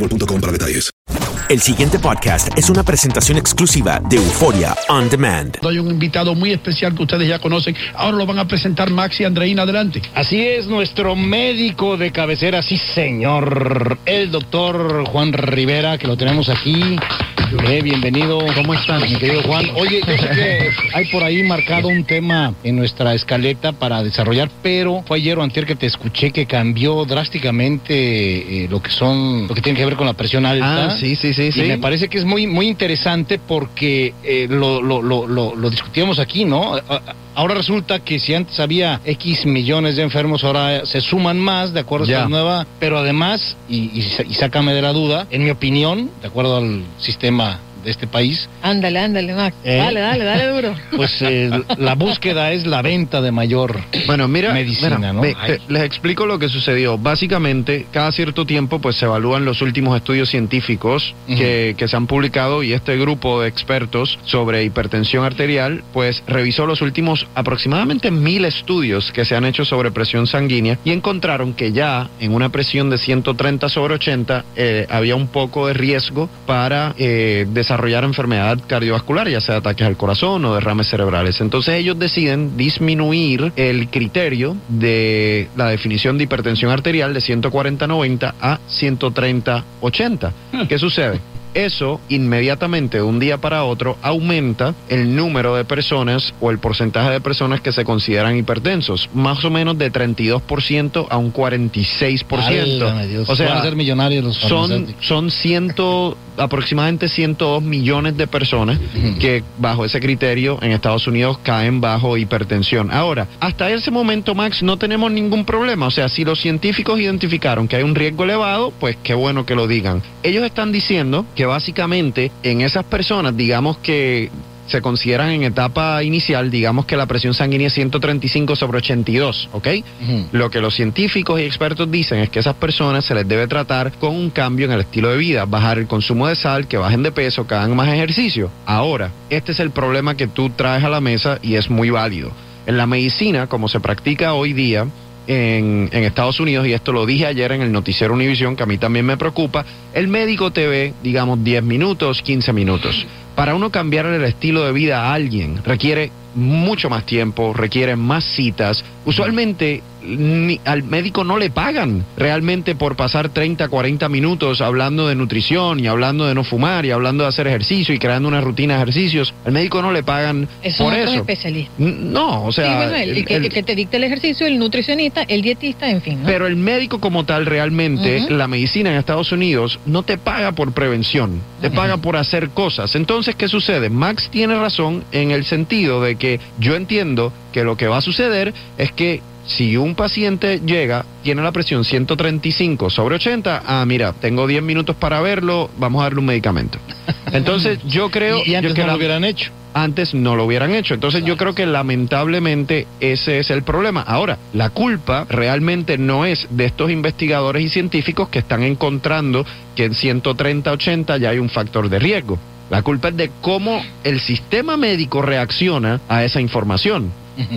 boostmobile.com para detalles. El siguiente podcast es una presentación exclusiva de Euforia On Demand. Hay un invitado muy especial que ustedes ya conocen. Ahora lo van a presentar Max y Andreina. Adelante. Así es, nuestro médico de cabecera, sí señor, el doctor Juan Rivera, que lo tenemos aquí. Eh, bienvenido. ¿Cómo están, mi querido Juan? Oye, yo sé que hay por ahí marcado un tema en nuestra escaleta para desarrollar, pero fue ayer o antier que te escuché que cambió drásticamente eh, lo que son, lo que tiene que ver con la presión alta. Ah, sí, sí, sí, Y sí. me parece que es muy, muy interesante porque eh, lo, lo, lo, lo, lo discutíamos aquí, ¿no? Ahora resulta que si antes había X millones de enfermos, ahora se suman más, de acuerdo a esta nueva. Pero además, y, y sácame de la duda, en mi opinión, de acuerdo al sistema de este país, Ándale, ándale, Max. ¿Eh? Dale, dale, dale duro. pues eh, la búsqueda es la venta de mayor Bueno, mira, medicina, mira, ¿no? te- les explico lo que sucedió. Básicamente, cada cierto tiempo, pues se evalúan los últimos estudios científicos que, que se han publicado y este grupo de expertos sobre hipertensión arterial, pues revisó los últimos aproximadamente mil estudios que se han hecho sobre presión sanguínea y encontraron que ya en una presión de 130 sobre 80 eh, había un poco de riesgo para eh, desarrollar enfermedad cardiovascular, ya sea ataques al corazón o derrames cerebrales. Entonces ellos deciden disminuir el criterio de la definición de hipertensión arterial de 140-90 a 130-80. ¿Qué sucede? Eso inmediatamente de un día para otro aumenta el número de personas o el porcentaje de personas que se consideran hipertensos, más o menos de 32% a un 46%. Válgame Dios, o sea, van a ser millonarios los son, son ciento, aproximadamente 102 millones de personas que bajo ese criterio en Estados Unidos caen bajo hipertensión. Ahora, hasta ese momento, Max, no tenemos ningún problema. O sea, si los científicos identificaron que hay un riesgo elevado, pues qué bueno que lo digan. Ellos están diciendo que básicamente en esas personas, digamos que se consideran en etapa inicial, digamos que la presión sanguínea es 135 sobre 82, ¿ok? Lo que los científicos y expertos dicen es que a esas personas se les debe tratar con un cambio en el estilo de vida, bajar el consumo de sal, que bajen de peso, que hagan más ejercicio. Ahora, este es el problema que tú traes a la mesa y es muy válido. En la medicina, como se practica hoy día, en, en Estados Unidos, y esto lo dije ayer en el noticiero Univisión, que a mí también me preocupa, el médico te ve, digamos, 10 minutos, 15 minutos. Para uno cambiar el estilo de vida a alguien requiere mucho más tiempo, requiere más citas. Usualmente ni- al médico no le pagan realmente por pasar 30, 40 minutos hablando de nutrición y hablando de no fumar y hablando de hacer ejercicio y creando una rutina de ejercicios. Al médico no le pagan Esos por eso. especialistas. No, o sea, sí, bueno, el, el- que, el- el que te dicta el ejercicio, el nutricionista, el dietista, en fin. ¿no? pero el médico como tal realmente, la medicina en Estados Unidos no te paga por prevención, te paga por hacer cosas. Entonces, ¿qué sucede? Max tiene razón en el sentido de que yo entiendo que lo que va a suceder es que si un paciente llega, tiene la presión 135 sobre 80, ah, mira, tengo 10 minutos para verlo, vamos a darle un medicamento. Entonces, yo creo Y, y antes yo que no la- lo hubieran hecho. antes no lo hubieran hecho. Entonces yo creo que lamentablemente ese es el problema. Ahora, la culpa realmente no es de estos investigadores y científicos que están encontrando que en 130-80 ya hay un factor de riesgo. La culpa es de cómo el sistema médico reacciona a esa información.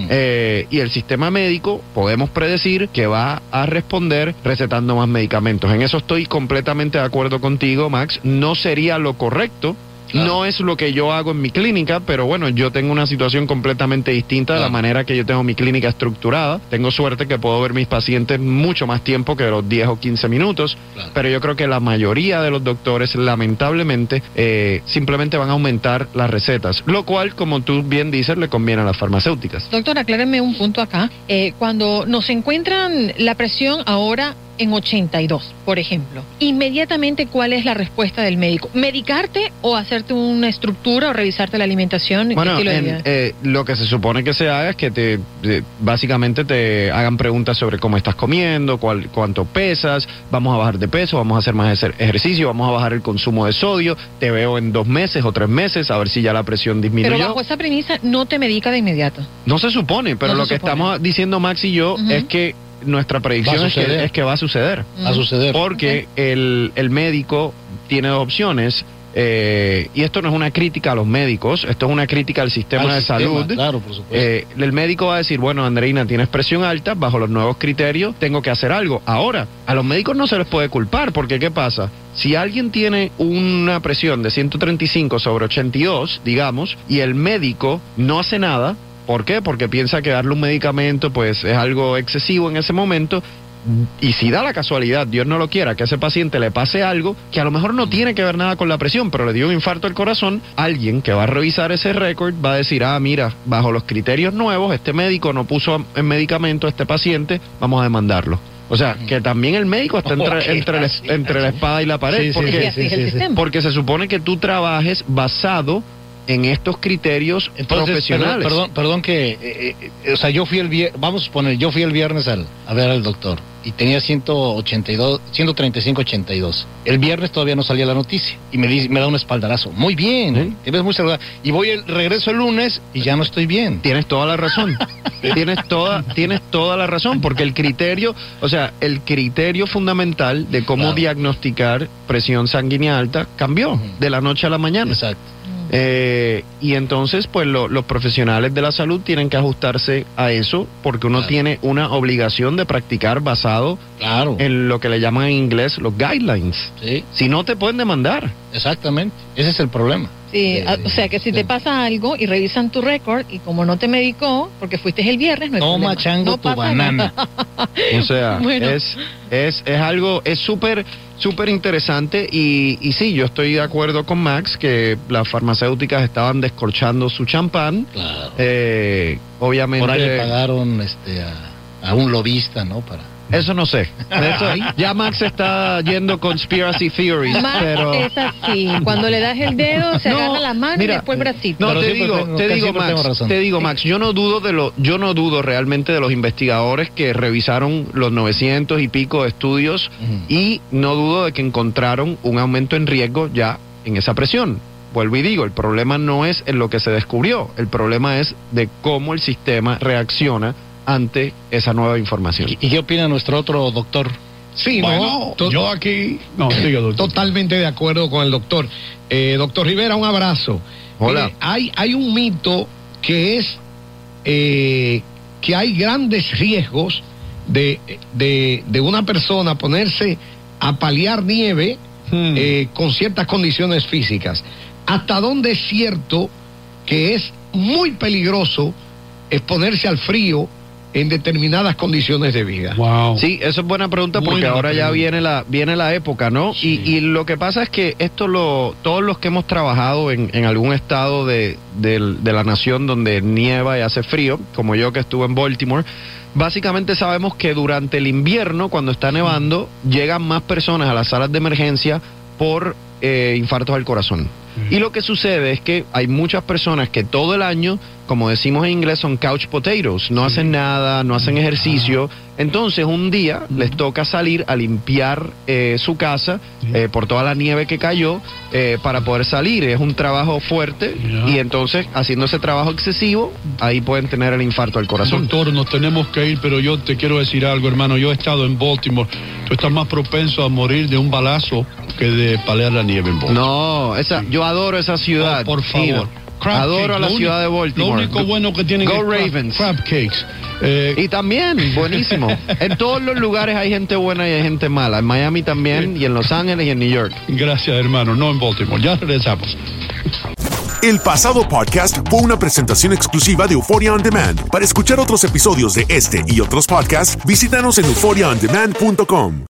Eh, y el sistema médico podemos predecir que va a responder recetando más medicamentos. En eso estoy completamente de acuerdo contigo, Max. No sería lo correcto. No es lo que yo hago en mi clínica, pero bueno, yo tengo una situación completamente distinta de la manera que yo tengo mi clínica estructurada. Tengo suerte que puedo ver mis pacientes mucho más tiempo que los 10 o 15 minutos, pero yo creo que la mayoría de los doctores, lamentablemente, eh, simplemente van a aumentar las recetas, lo cual, como tú bien dices, le conviene a las farmacéuticas. Doctor, acláreme un punto acá. Eh, cuando nos encuentran la presión ahora en 82, por ejemplo, inmediatamente, ¿cuál es la respuesta del médico? ¿Medicarte o hacerte una estructura o revisarte la alimentación Bueno, en- eh, lo que se supone que se haga es que te, eh, básicamente te hagan preguntas sobre cómo estás comiendo, cuál, cuánto pesas, vamos a bajar de peso, vamos a hacer más ejer- ejercicio, vamos a bajar el consumo de sodio, te veo en dos meses o tres meses a ver si ya la presión Pero disminuyó. bajo esa premisa no te medica de inmediato. No se supone, pero No lo que supone. estamos diciendo Max y yo es que nuestra predicción es que, es que va a suceder. Va a suceder. Porque el, el médico tiene dos opciones. eh, y esto no es una crítica a los médicos, esto es una crítica al sistema Al de sistema, salud. claro, por supuesto. Eh, el médico va a decir, bueno, Andreina, tienes presión alta, bajo los nuevos criterios, tengo que hacer algo. Ahora, a los médicos no se les puede culpar, porque ¿qué pasa? Si alguien tiene una presión de 135 sobre 82, digamos, y el médico no hace nada, ¿por qué? Porque piensa que darle un medicamento pues es algo excesivo en ese momento. Y si da la casualidad, Dios no lo quiera, que a ese paciente le pase algo que a lo mejor no tiene que ver nada con la presión, pero le dio un infarto al corazón, alguien que va a revisar ese récord va a decir, ah, mira, bajo los criterios nuevos, este médico no puso en medicamento a este paciente, vamos a demandarlo. O sea, que también el médico está entre, entre, la, así, entre la espada y la pared. Sí, sí, porque, el sistema. porque se supone que tú trabajes basado en estos criterios Entonces, profesionales. Perdón, perdón, perdón que, eh, eh, o sea, yo fui el viernes, vamos a suponer, yo fui el viernes al, a ver al doctor y tenía 182, 135, 82. El viernes todavía no salía la noticia y me, dice, me da un espaldarazo. Muy bien, ¿Sí? te ves muy saludable. Y voy el regreso el lunes y ya no estoy bien. Tienes toda la razón. tienes toda, tienes toda la razón, porque el criterio, o sea, el criterio fundamental de cómo Claro. diagnosticar presión sanguínea alta cambió de la noche a la mañana. Exacto. Eh, y entonces, pues lo- los profesionales de la salud tienen que ajustarse a eso, porque uno Claro. tiene una obligación de practicar basado Claro. en lo que le llaman en inglés los guidelines. Sí, Si no, te pueden demandar. exactamente. Ese es el problema. Sí, Eh, o sea que si te pasa algo y revisan tu récord y como no te medicó, porque fuiste el viernes, no hay Toma, problema. chango, no tu banana. nada. O sea, Bueno. es, es, es algo, es súper, súper interesante y, y sí, yo estoy de acuerdo con Max que las farmacéuticas estaban descorchando su champán. Claro. Eh, obviamente. Por ahí le pagaron este, a, a un lobista, ¿no? Para Eso no sé. Eso- ya Max está yendo conspiracy theories, Max pero. es así. Cuando le das el dedo, se No, agarra la mano mira, y después el bracito. No, te digo, tengo- te digo Max, te digo Max, yo no dudo de lo, yo no dudo realmente de los investigadores que revisaron los 900 y pico de estudios y no dudo de que encontraron un aumento en riesgo ya en esa presión. Vuelvo y digo, el problema no es en lo que se descubrió, el problema es de cómo el sistema reacciona ante esa nueva información. ¿Y, y qué opina nuestro otro doctor? Sí, Bueno, no, yo aquí no, siga, doctor. totalmente de acuerdo con el doctor. Eh, doctor Rivera, un abrazo. Hola. Mire, hay, hay un mito que es eh, que hay grandes riesgos de, de, de una persona ponerse a paliar nieve Hmm. eh, con ciertas condiciones físicas. ¿Hasta dónde es cierto que es muy peligroso exponerse al frío en determinadas condiciones de vida. Sí, eso es buena pregunta porque ahora ya viene la viene la época, ¿no? Y, y lo que pasa es que esto lo todos los que hemos trabajado en, en algún estado de, del- de la nación donde nieva y hace frío, como yo que estuve en Baltimore, básicamente sabemos que durante el invierno, cuando está nevando, llegan más personas a las salas de emergencia por eh, infartos al corazón. Y lo que sucede es que hay muchas personas que todo el año, como decimos en inglés, son couch potatoes, no hacen nada, no hacen ejercicio. Entonces un día les toca salir a limpiar eh, su casa eh, por toda la nieve que cayó eh, para poder salir. Es un trabajo fuerte y entonces haciendo ese trabajo excesivo, ahí pueden tener el infarto al corazón. Doctor, nos tenemos que ir, pero yo te quiero decir algo, hermano. Yo he estado en Baltimore. Tú estás más propenso a morir de un balazo que de palear la nieve en Baltimore. No, esa, yo adoro esa ciudad. Oh, por favor. Crab Adoro cakes, a la ciudad de Baltimore. Lo único bueno que tienen Go es crab- Ravens. crab cakes. Eh, Y también, buenísimo. en todos los lugares hay gente buena y hay gente mala. En Miami también, y en Los Ángeles y en New York. Gracias, hermano. No en Baltimore. Ya regresamos. El pasado podcast fue una presentación exclusiva de Euphoria On Demand. Para escuchar otros episodios de este y otros podcasts, visítanos en euphoriaondemand.com.